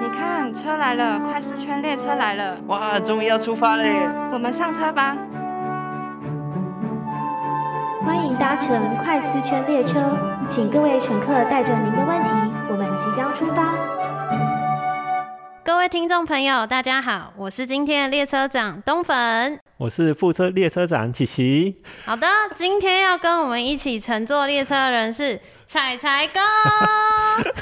你看，车来了，快四圈列车来了，哇，终于要出发嘞！我们上车吧。欢迎搭乘快四圈列车，请各位乘客带着您的问题，我们即将出发。各位听众朋友，大家好，我是今天的列车长东粉。我是副车列车长琪琪。好的，今天要跟我们一起乘坐列车的人是彩彩哥。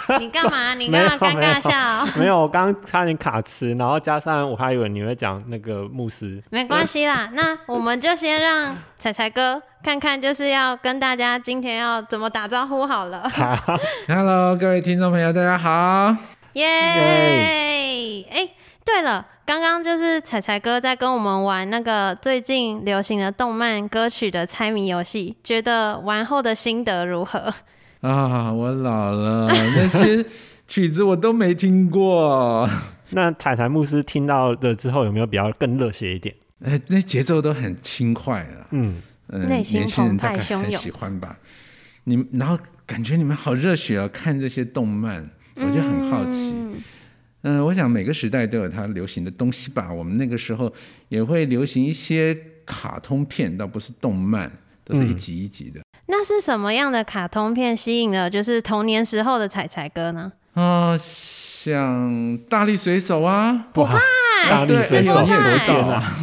你干嘛？你干嘛尴尬笑？没有，我刚刚差点卡词，然后加上我还以为你会讲那个牧师。没关系啦，那我们就先让彩彩哥看看，就是要跟大家今天要怎么打招呼好了。好，Hello，各位听众朋友，大家好。耶！哎，对了，刚刚就是彩彩哥在跟我们玩那个最近流行的动漫歌曲的猜谜游戏，觉得玩后的心得如何？啊，我老了，那些曲子我都没听过。那彩彩牧师听到的之后，有没有比较更热血一点？哎，那节奏都很轻快了。嗯，嗯，内心年轻人大概澎湃汹涌很喜欢吧？你们，然后感觉你们好热血哦，看这些动漫，我就很好奇。嗯嗯，我想每个时代都有它流行的东西吧。我们那个时候也会流行一些卡通片，倒不是动漫，都是一集一集的。那是什么样的卡通片吸引了就是童年时候的彩彩哥呢？啊、像大力水手啊，不怕大力水手！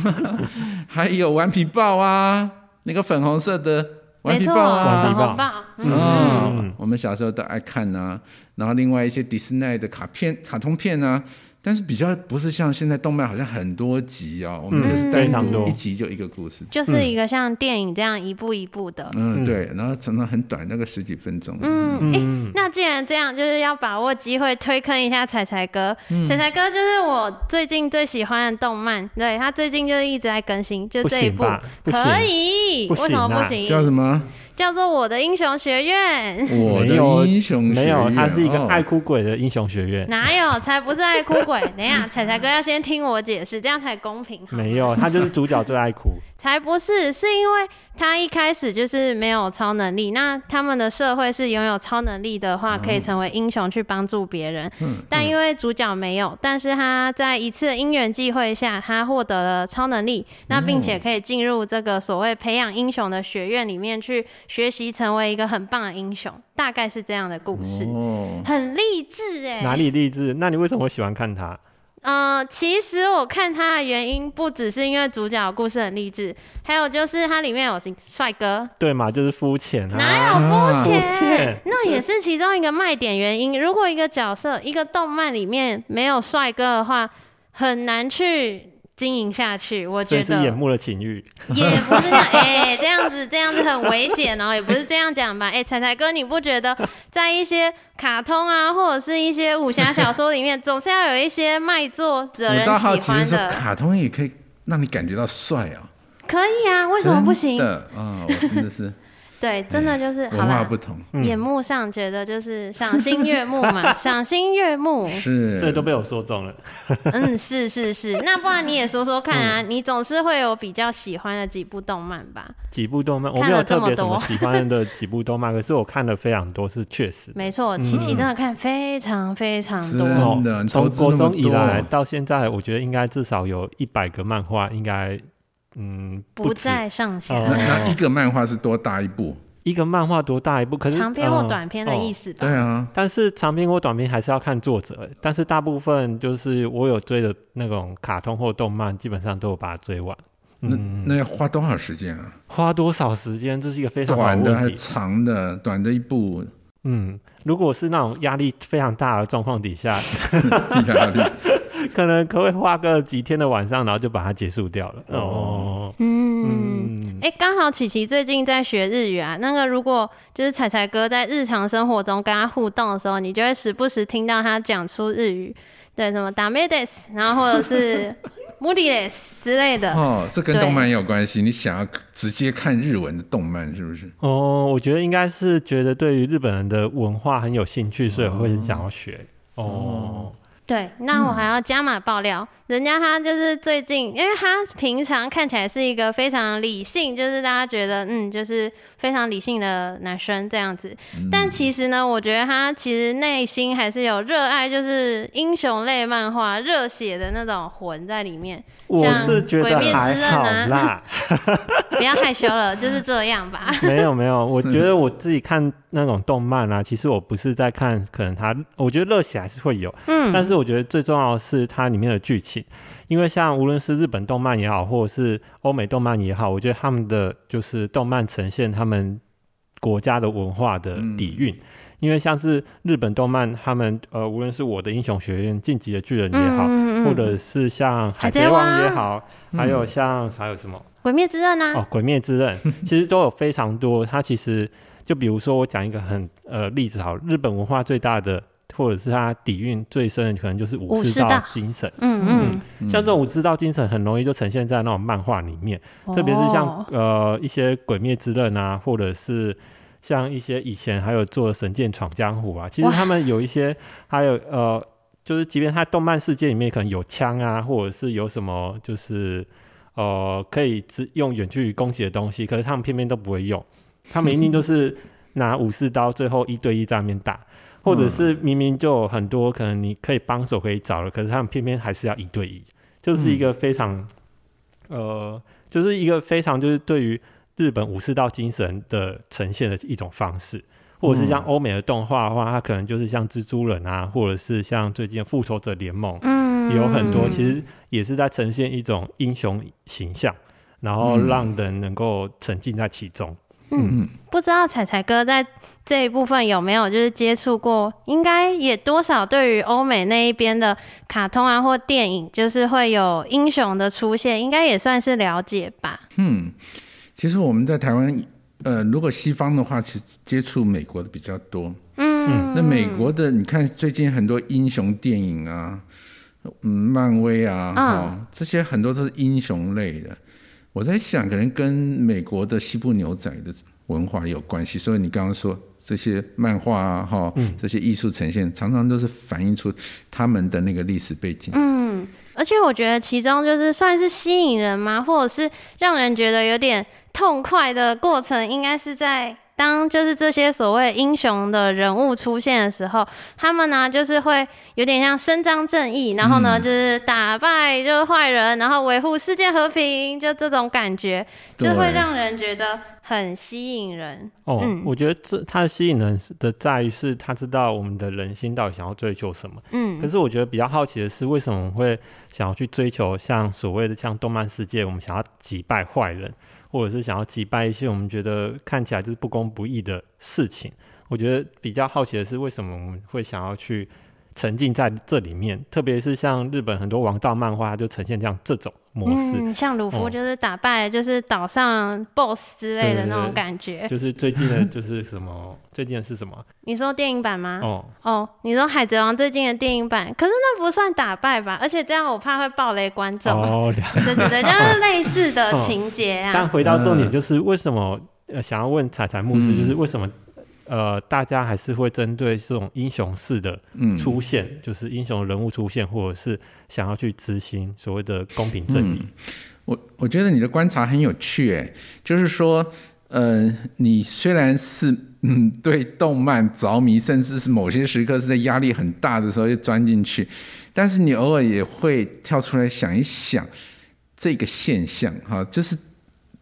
还有顽皮豹啊，那个粉红色的顽皮豹啊，顽皮嗯，我们小时候都爱看呐、然后另外一些迪士尼的卡片、卡通片啊，但是比较不是像现在动漫好像很多集哦，我们嗯就是单非常多独一集就一个故事。就是一个像电影这样一步一步的。嗯，对，然后常常很短，那个十几分钟。嗯，哎嗯，那既然这样，就是要把握机会推坑一下彩彩哥。嗯彩彩哥就是我最近最喜欢的动漫，对他最近就是一直在更新，就这一部可以，不为什么不行？叫什么？叫做我的英雄学院。我有的英雄学没有，院它是一个哦爱哭鬼的英雄学院。哪有？才不是爱哭鬼！等一下，彩彩哥要先听我解释，这样才公平。没有，他就是主角最爱哭。才不是，是因为他一开始就是没有超能力。那他们的社会是拥有超能力的话，可以成为英雄去帮助别人。嗯但因为主角没有，但是他在一次的因缘际会下，他获得了超能力，那并且可以进入这个所谓培养英雄的学院里面去学习，成为一个很棒的英雄。大概是这样的故事，哦，很励志哎。哪里励志？那你为什么会喜欢看他？呃，其实我看他的原因不只是因为主角的故事很励志，还有就是它里面有帅哥，对嘛，就是肤浅啊。哪有肤浅？肤浅那也是其中一个卖点原因。如果一个角色、一个动漫里面没有帅哥的话，很难去经营下去。我所以觉得是眼目的情欲。也不是这样，哎、这样子这样子很危险哦，也不是这样讲吧？哎、彩彩哥，你不觉得 在一些卡通啊，或者是一些武侠小说里面，总是要有一些卖座惹我人倒好奇是说，喜欢的？卡通也可以让你感觉到帅啊？可以啊，为什么不行真？的啊，我真的是对，真的就是文化不。同，嗯眼目上觉得就是赏心悦目嘛，赏心悦目。是，所以都被我说中了。嗯，是是是。那不然你也说说看啊，嗯你总是会有比较喜欢的几部动漫吧？几部动漫，我看没有特别什么喜欢的几部动漫，可是我看了非常多，是确实的。没错，琪琪真的看非常非常多。从国中以来到现在，我觉得应该至少有一百个漫画，应该嗯不止在上下，哦那那一个漫画是多大一部？一个漫画多大一部，可是长篇或嗯短篇的意思。思吧？对啊，但是长篇或短篇还是要看作者，但是大部分就是我有追的那种卡通或动漫，基本上都有把它追完。那嗯，那要花多少时间啊？花多少时间，这是一个非常好短的还是。长的？短的一部嗯，如果是那种压力非常大的状况底下，压力，可能可会花个几天的晚上，然后就把它结束掉了。哦，嗯。嗯，哎，刚好琪琪最近在学日语啊。那个如果就是彩彩哥在日常生活中跟他互动的时候，你就会时不时听到他讲出日语，对，什么ダメです，然后或者是無理です之类的。哦，这跟对动漫也有关系。你想要直接看日文的动漫是不是？哦，我觉得应该是觉得对于日本人的文化很有兴趣，所以会很想要学。哦， 对，那我还要加码爆料，人家他就是最近，因为他平常看起来是一个非常理性，就是大家觉得嗯，就是非常理性的男生这样子。但其实呢，我觉得他其实内心还是有热爱，就是英雄类漫画热血的那种魂在里面。我是觉得鬼灭之还好刃啊啦，不要害羞了，就是这样吧。没有没有，我觉得我自己看那种动漫啊，其实我不是在看，可能它，我觉得热血还是会有，嗯，但是我觉得最重要的是它里面的剧情，因为像无论是日本动漫也好，或者是欧美动漫也好，我觉得他们的就是动漫呈现他们国家的文化的底蕴。因为像是日本动漫，他们呃，无论是我的英雄学院、晋级的巨人也好，嗯嗯嗯或者是像海海贼王也好，还有像还有什么鬼灭之刃啊，哦，《鬼灭之刃》其实都有非常多。它其实就比如说，我讲一个很呃例子好，日本文化最大的或者是它底蕴最深的，可能就是武士道精神。嗯嗯，像这种武士道精神，很容易就呈现在那种漫画里面，特别是像哦呃一些《鬼灭之刃》啊，或者是像一些以前还有做《神剑闯江湖》啊，其实他们有一些还有呃，就是即便他动漫世界里面可能有枪啊，或者是有什么就是呃可以只用远距离攻击的东西，可是他们偏偏都不会用，他们一定都是拿武士刀，最后一对一在那边打。或者是明明就有很多可能你可以帮手可以找了，可是他们偏偏还是要一对一，就是一个非常、呃，就是一个非常就是对于日本武士道精神的呈现的一种方式，或者是像欧美的动画的话，它可能就是像蜘蛛人啊，或者是像最近的复仇者联盟，嗯也有很多其实也是在呈现一种英雄形象，然后让人能够沉浸在其中。不知道彩彩哥在这一部分有没有就是接触过？应该也多少对于欧美那一边的卡通啊或电影，就是会有英雄的出现，应该也算是了解吧？嗯，其实我们在台湾，呃，如果西方的话，其实接触美国的比较多。嗯，那美国的，你看最近很多英雄电影啊，嗯，漫威啊，嗯哦，这些很多都是英雄类的。我在想，可能跟美国的西部牛仔的文化有关系。所以你刚刚说这些漫画啊，哈、这些艺术呈现，常常都是反映出他们的那个历史背景。嗯，而且我觉得其中就是算是吸引人吗，或者是让人觉得有点痛快的过程，应该是在当就是这些所谓英雄的人物出现的时候，他们呢就是会有点像伸张正义，然后呢、就是打败就是坏人，然后维护世界和平，就这种感觉，就会让人觉得很吸引人。哦，嗯我觉得这它的吸引人的在于是他知道我们的人心到底想要追求什么。嗯可嗯是我觉得比较好奇的是，为什么我们会想要去追求像所谓的像动漫世界，我们想要击败坏人，或者是想要击败一些我们觉得看起来就是不公不义的事情？我觉得比较好奇的是，为什么我们会想要去沉浸在这里面？特别是像日本很多王道漫画，它就呈现这样这种模式。嗯，像鲁夫哦就是打败就是岛上 BOSS 之类的那种感觉。就是最近的，就是什么？最近的是什么？你说电影版吗？哦，哦，你说《海贼王》最近的电影版，可是那不算打败吧？而且这样我怕会暴雷观众。哦，了对对对，就是类似的 哦情节啊但啊。回到重点，嗯就是为什么呃想要问彩彩牧师，嗯就是为什么呃大家还是会针对这种英雄式的嗯，出现，就是英雄人物出现，或者是想要去执行所谓的公平正义？我我觉得你的观察很有趣，哎，就是说，呃，你虽然是嗯对动漫着迷，甚至是某些时刻是在压力很大的时候就钻进去，但是你偶尔也会跳出来想一想这个现象，哈，就是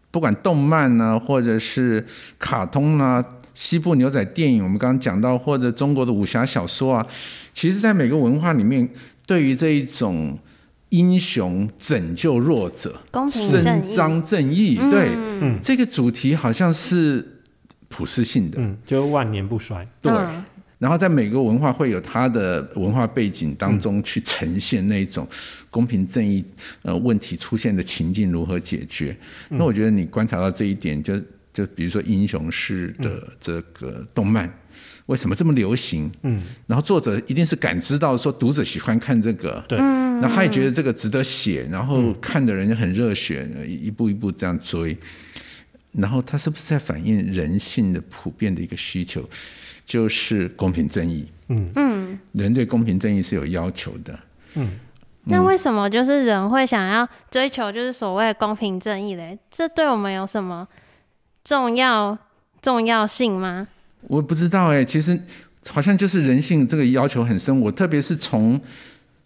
不管动漫呢、或者是卡通呢、西部牛仔电影，我们刚刚讲到，或者中国的武侠小说啊，其实，在每个文化里面，对于这一种英雄拯救弱者、公平正义，伸张正义，对，嗯这个主题好像是普世性的，嗯，就万年不衰。对。嗯然后在每个文化会有它的文化背景当中去呈现那种公平正义呃问题出现的情境如何解决。那我觉得你观察到这一点，就就比如说英雄式的这个动漫。为什么这么流行？嗯，然后作者一定是感知到说读者喜欢看这个，对然后他也觉得这个值得写，然后看的人就很热血，一一步一步这样追。然后他是不是在反映人性的普遍的一个需求，就是公平正义？嗯嗯嗯，人对公平正义是有要求的。嗯那为什么就是人会想要追求就是所谓的公平正义嘞？这对我们有什么重要重要性吗？我不知道哎、其实好像就是人性这个要求很深。我特别是从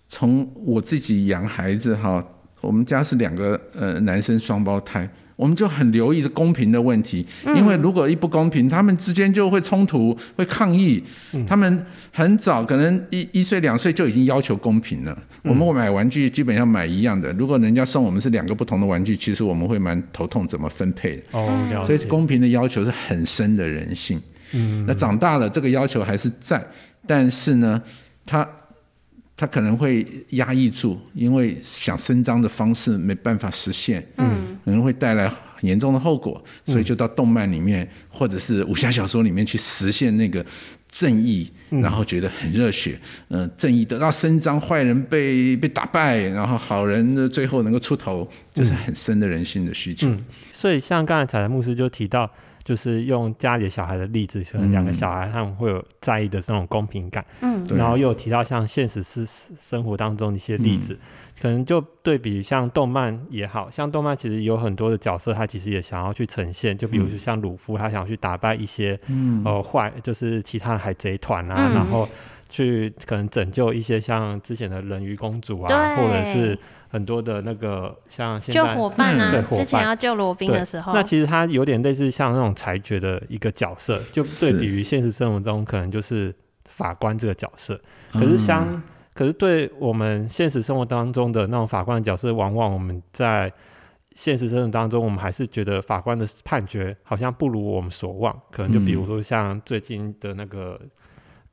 从我自己养孩子哈，我们家是两个呃男生双胞胎，我们就很留意公平的问题，因为如果一不公平，他们之间就会冲突、会抗议。他们很早可能一一岁两岁就已经要求公平了。我们买玩具基本上买一样的，如果人家送我们是两个不同的玩具，其实我们会蛮头痛怎么分配的。哦，了所以。公平的要求是很深的人性。嗯，那长大了，这个要求还是在，但是呢，他他可能会压抑住，因为想伸张的方式没办法实现，嗯，可能会带来很严重的后果，所以就到动漫里面或者是武侠小说里面去实现那个正义，然后觉得很热血，嗯、正义得到伸张，坏人被被打败，然后好人的最后能够出头，这是很深的人性的需求。嗯。所以像刚才彩彩牧师就提到，就是用家里的小孩的例子，可能两个小孩他们会有在意的这种公平感，嗯。然后又有提到像现实是生活当中的一些例子，可能就对比像动漫也好像动漫其实有很多的角色，他其实也想要去呈现，就比如说像鲁夫，他想要去打败一些嗯。呃坏，就是其他的海贼团啊，嗯。然后去可能拯救一些像之前的人鱼公主啊，或者是很多的那个像现救在伙伴啊，之前要救罗宾的时候，那其实他有点类似像那种裁决的一个角色，就对比于现实生活中可能就是法官这个角色。可是相，可是对我们现实生活当中的那种法官的角色，往往我们在现实生活当中，我们还是觉得法官的判决好像不如我们所望。可能就比如说像最近的那个。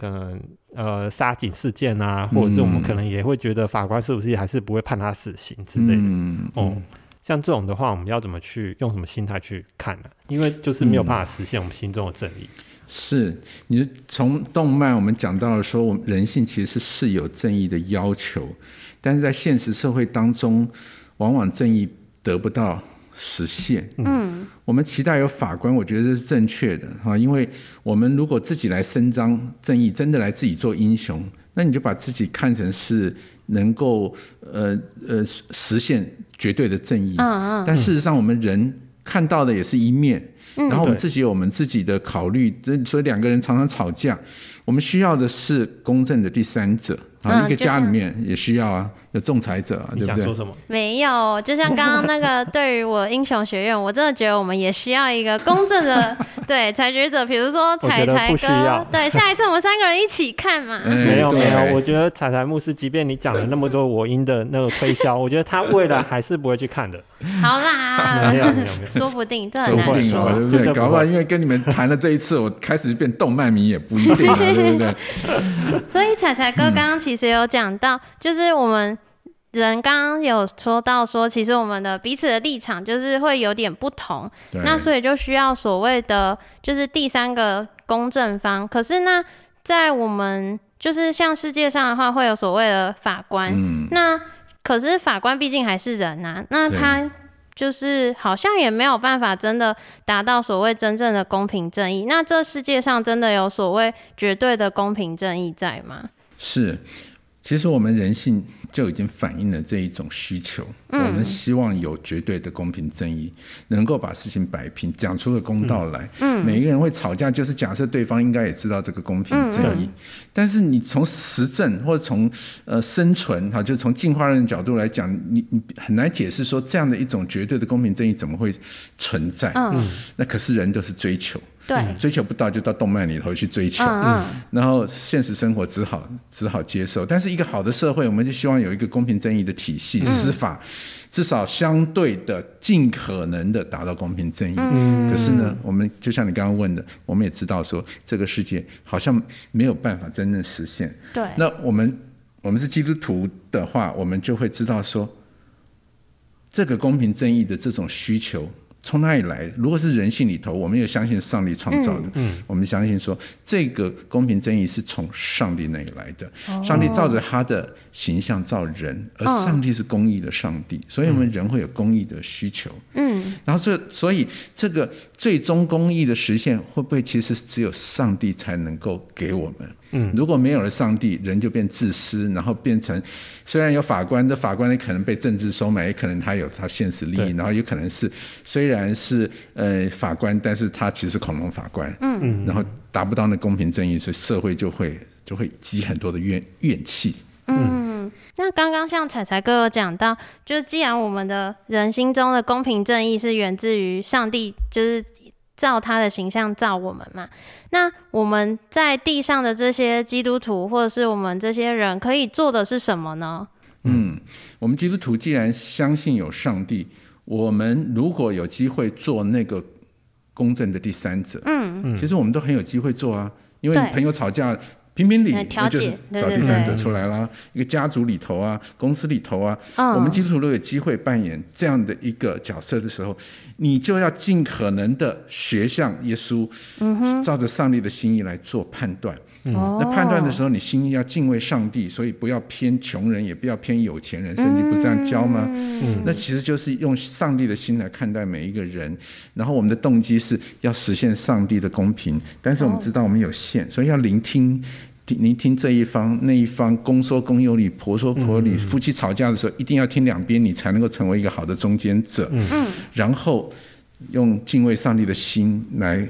可能呃杀警事件啊，或者是我们可能也会觉得法官是不是还是不会判他死刑之类的。嗯，哦，像这种的话，我们要怎么去用什么心态去看呢、因为就是没有办法实现我们心中的正义。是，你从动漫我们讲到了说，我们人性其实是有正义的要求，但是在现实社会当中，往往正义得不到实现。嗯，我们期待有法官，我觉得这是正确的哈，因为我们如果自己来伸张正义，真的来自己做英雄，那你就把自己看成是能够呃呃实现绝对的正义。嗯嗯，但事实上，我们人看到的也是一面，然后我们自己有我们自己的考虑，这所以两个人常常吵架，我们需要的是公正的第三者啊，一个家里面也需要啊，有仲裁者啊，对不对？你想说什么？没有，就像刚刚那个，对于我英雄学院，我真的觉得我们也需要一个公正的 对裁决者，比如说彩彩哥，对，下一次我们三个人一起看嘛。哎没有没有，我觉得彩彩牧师，即便你讲了那么多我音的那个推销，我觉得他未来还是不会去看的。好啦没，有没有没有，说不定这说很难说不定哦，。对不对？不搞不好因为跟你们谈了这一次，我开始变动漫迷也不一定啊，对不对？所以彩彩哥刚刚其实有讲到，就是我们人刚刚有说到说，其实我们的彼此的立场就是会有点不同，那所以就需要所谓的就是第三个公正方。可是那在我们就是像世界上的话，会有所谓的法官，嗯，那可是法官毕竟还是人呐、那他就是好像也没有办法真的达到所谓真正的公平正义。那这世界上真的有所谓绝对的公平正义在吗？是。其实我们人性就已经反映了这一种需求，我们希望有绝对的公平正义，能够把事情摆平，讲出个公道来。嗯，每一个人会吵架，就是假设对方应该也知道这个公平正义，但是你从实证或者从呃生存哈，就从进化论的角度来讲，你你很难解释说这样的一种绝对的公平正义怎么会存在？嗯，那可是人都是追求，对，追求不到就到动漫里头去追求。嗯嗯，然后现实生活只好只好接受，但是一个好的社会，我们就希望有一个公平正义的体系，司法至少相对的尽可能的达到公平正义。可是呢，我们就像你刚刚问的，我们也知道说这个世界好像没有办法真正实现。对，那我们我们是基督徒的话，我们就会知道说，这个公平正义的这种需求从哪里来？如果是人性里头，我们又相信上帝创造的，嗯，我们相信说这个公平正义是从上帝那里来的。上帝照着他的形象造人，而上帝是公义的上帝，所以我们人会有公义的需求。嗯，然后这所以这个最终公义的实现，会不会其实只有上帝才能够给我们？嗯，如果没有了上帝，人就变自私，然后变成虽然有法官，这法官也可能被政治收买，也可能他有他现实利益，然后有可能是虽然是呃法官，但是他其实恐龙法官，嗯，然后达不到那公平正义，所以社会就会就会积很多的怨怨气。嗯。那刚刚像彩彩哥有讲到，就是既然我们的人心中的公平正义是源自于上帝，就是照他的形象照我们嘛，那我们在地上的这些基督徒或者是我们这些人可以做的是什么呢？嗯，我们基督徒既然相信有上帝，我们如果有机会做那个公正的第三者，嗯，其实我们都很有机会做啊，因为对朋友吵架。评评理，调那就是找第三者出来啦。一个家族里头啊，公司里头啊，嗯我们基督徒都有机会扮演这样的一个角色的时候，你就要尽可能的学像耶稣，照着上帝的心意来做判断。哦那判断的时候，你心里要敬畏上帝，所以不要偏穷人，也不要偏有钱人。圣经不是这样教吗？嗯那其实就是用上帝的心来看待每一个人。然后我们的动机是要实现上帝的公平，但是我们知道我们有限，所以要聆听。聆听这一方那一方，公说公有理，婆说婆有理。夫妻吵架的时候，一定要听两边，你才能够成为一个好的中间者。嗯，然后用敬畏上帝的心来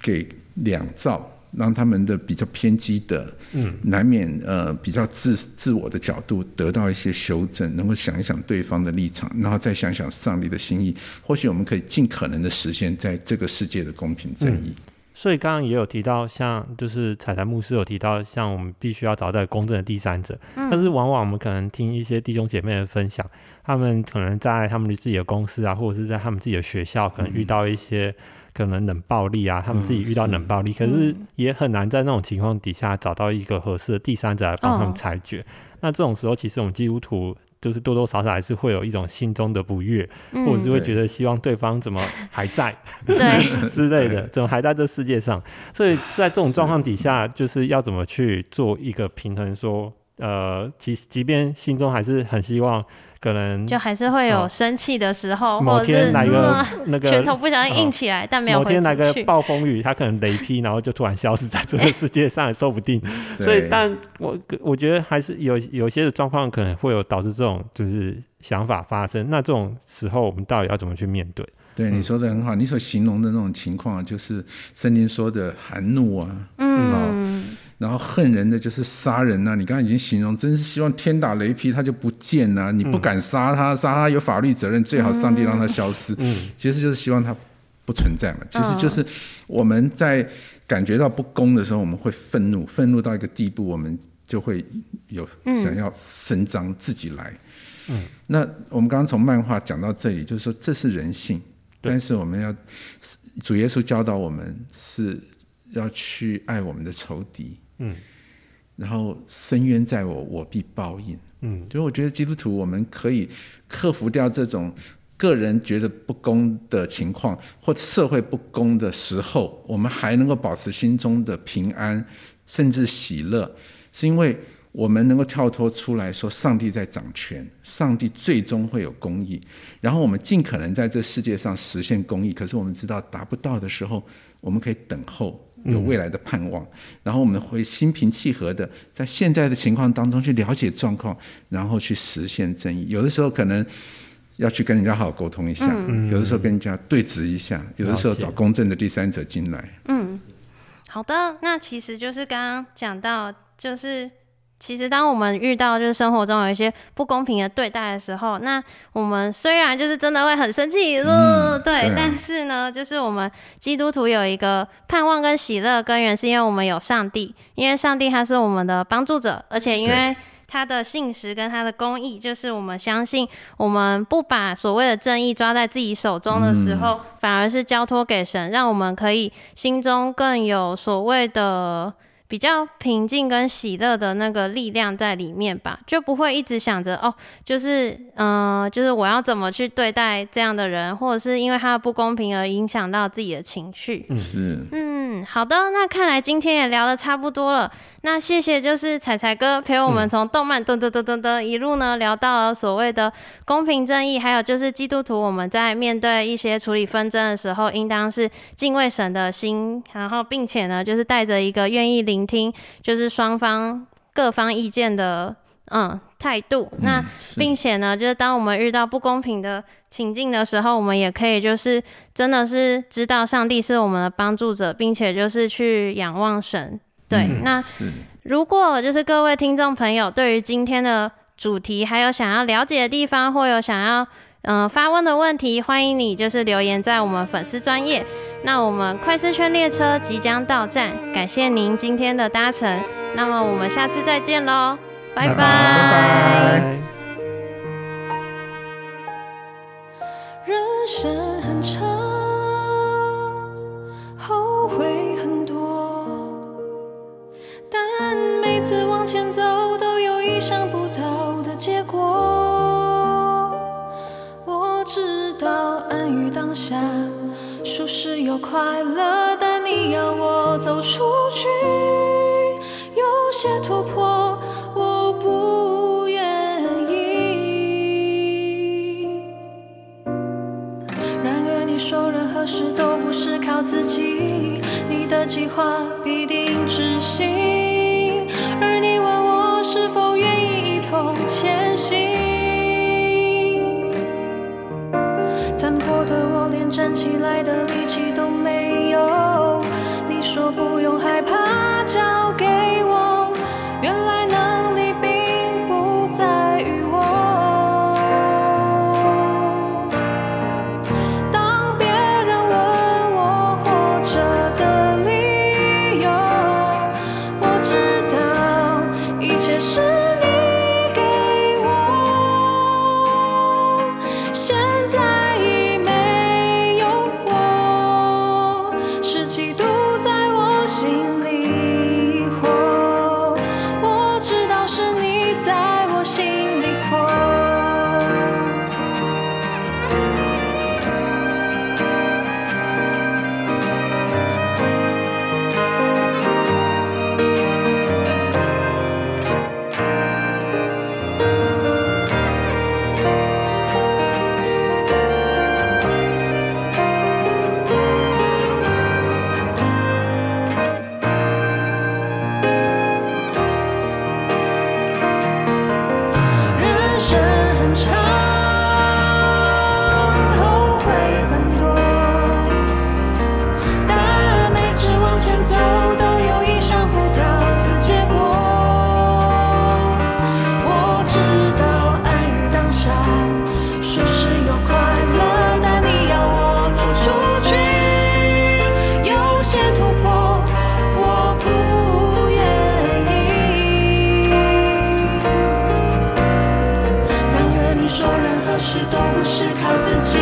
给两造，让他们的比较偏激的，嗯，难免呃比较自自我的角度得到一些修正，能够想一想对方的立场，然后再想想上帝的心意，或许我们可以尽可能的实现在这个世界的公平正义。所以刚刚也有提到，像就是彩彩牧师有提到，像我们必须要找到公正的第三者。但是往往我们可能听一些弟兄姐妹的分享，他们可能在他们自己的公司啊，或者是在他们自己的学校，可能遇到一些可能冷暴力啊，他们自己遇到冷暴力，可是也很难在那种情况底下找到一个合适的第三者来帮他们哦裁决。那这种时候，其实我们基督徒。就是多多少少还是会有一种心中的不悦，或者是会觉得希望对方怎么还在，对，之类的，怎么还在这世界上？所以在这种状况底下，就是要怎么去做一个平衡？说，呃，即即便心中还是很希望，可能就还是会有哦生气的时候，某或者是天来个嗯那个拳头不小心硬起来，但没有某挥天来个。暴风雨，他可能雷劈，然后就突然消失在这个世界上，也说不定。所以，但我我觉得还是有有些的状况可能会有导致这种就是想法发生。那这种时候，我们到底要怎么去面对？对你说的很好，你所形容的那种情况，就是圣经说的含怒啊，嗯，然后恨人的就是杀人呐、你刚刚已经形容，真是希望天打雷劈他就不见呐、你不敢杀他，杀他有法律责任，最好上帝让他消失。嗯，其实就是希望他不存在嘛。其实就是我们在感觉到不公的时候，我们会愤怒，愤怒到一个地步，我们就会有想要伸张自己来。嗯，那我们刚刚从漫画讲到这里，就是说这是人性，但是我们要主耶稣教导我们是要去爱我们的仇敌。嗯。然后深渊在我，我必报应。嗯，所以我觉得基督徒我们可以克服掉这种个人觉得不公的情况，或社会不公的时候，我们还能够保持心中的平安，甚至喜乐，是因为我们能够跳脱出来说，上帝在掌权，上帝最终会有公义，然后我们尽可能在这世界上实现公义。可是我们知道达不到的时候，我们可以等候。有未来的盼望，然后我们会心平气和的在现在的情况当中去了解状况，然后去实现正义。有的时候可能要去跟人家好好沟通一下，有的时候跟人家对峙一下，有的时候找公正的第三者进来。嗯。好的，那其实就是刚刚讲到，就是其实当我们遇到就是生活中有一些不公平的对待的时候，那我们虽然就是真的会很生气，呃，对，但是呢，就是我们基督徒有一个盼望跟喜乐的根源，是因为我们有上帝，因为上帝他是我们的帮助者，而且因为他的信实跟他的公义，就是我们相信，我们不把所谓的正义抓在自己手中的时候，反而是交托给神，让我们可以心中更有所谓的比较平静跟喜乐的那个力量在里面吧，就不会一直想着哦，就是嗯、呃就是我要怎么去对待这样的人，或者是因为他的不公平而影响到自己的情绪。是，嗯，嗯，好的，那看来今天也聊的差不多了。那谢谢，就是彩彩哥陪我们从动漫噔噔噔噔噔一路呢聊到了所谓的公平正义，还有就是基督徒我们在面对一些处理纷争的时候，应当是敬畏神的心，然后并且呢，就是带着一个愿意聆听，就是双方各方意见的嗯态度。那并且呢，就是当我们遇到不公平的情境的时候，我们也可以就是真的是知道上帝是我们的帮助者，并且就是去仰望神。对，嗯那如果就是各位听众朋友对于今天的主题还有想要了解的地方，或有想要嗯、呃发问的问题，欢迎你就是留言在我们粉丝专业。那我们快思圈列车即将到站，感谢您今天的搭乘。那么我们下次再见喽，拜拜拜拜。人生很长，快乐，但你要我走出去，有些突破，我不愿意。然而你说任何事都不是靠自己，你的计划事都不是靠自己，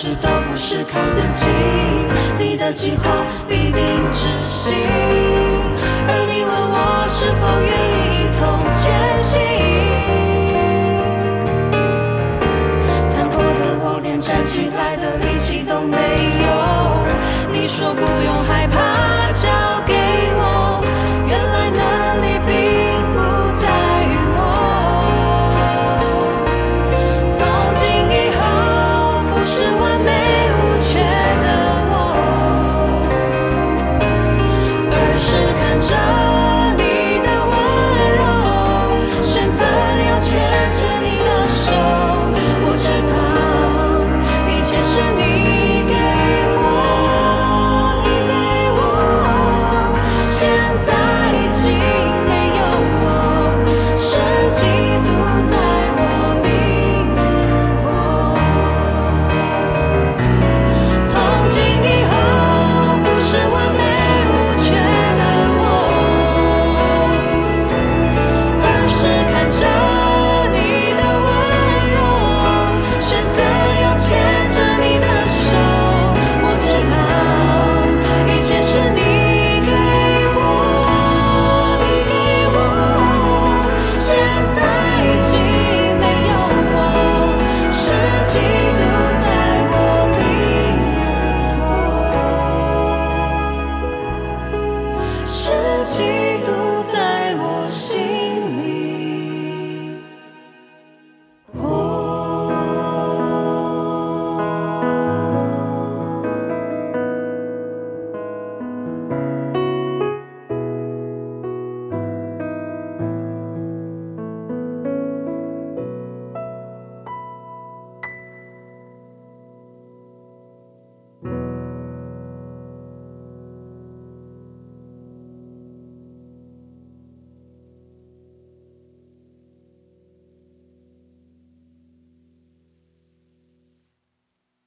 事都不是靠自己，你的计划必定执行，而你问我是否愿意一同前行。残破的我连站起来的力气都没有，你说不用害怕骄傲。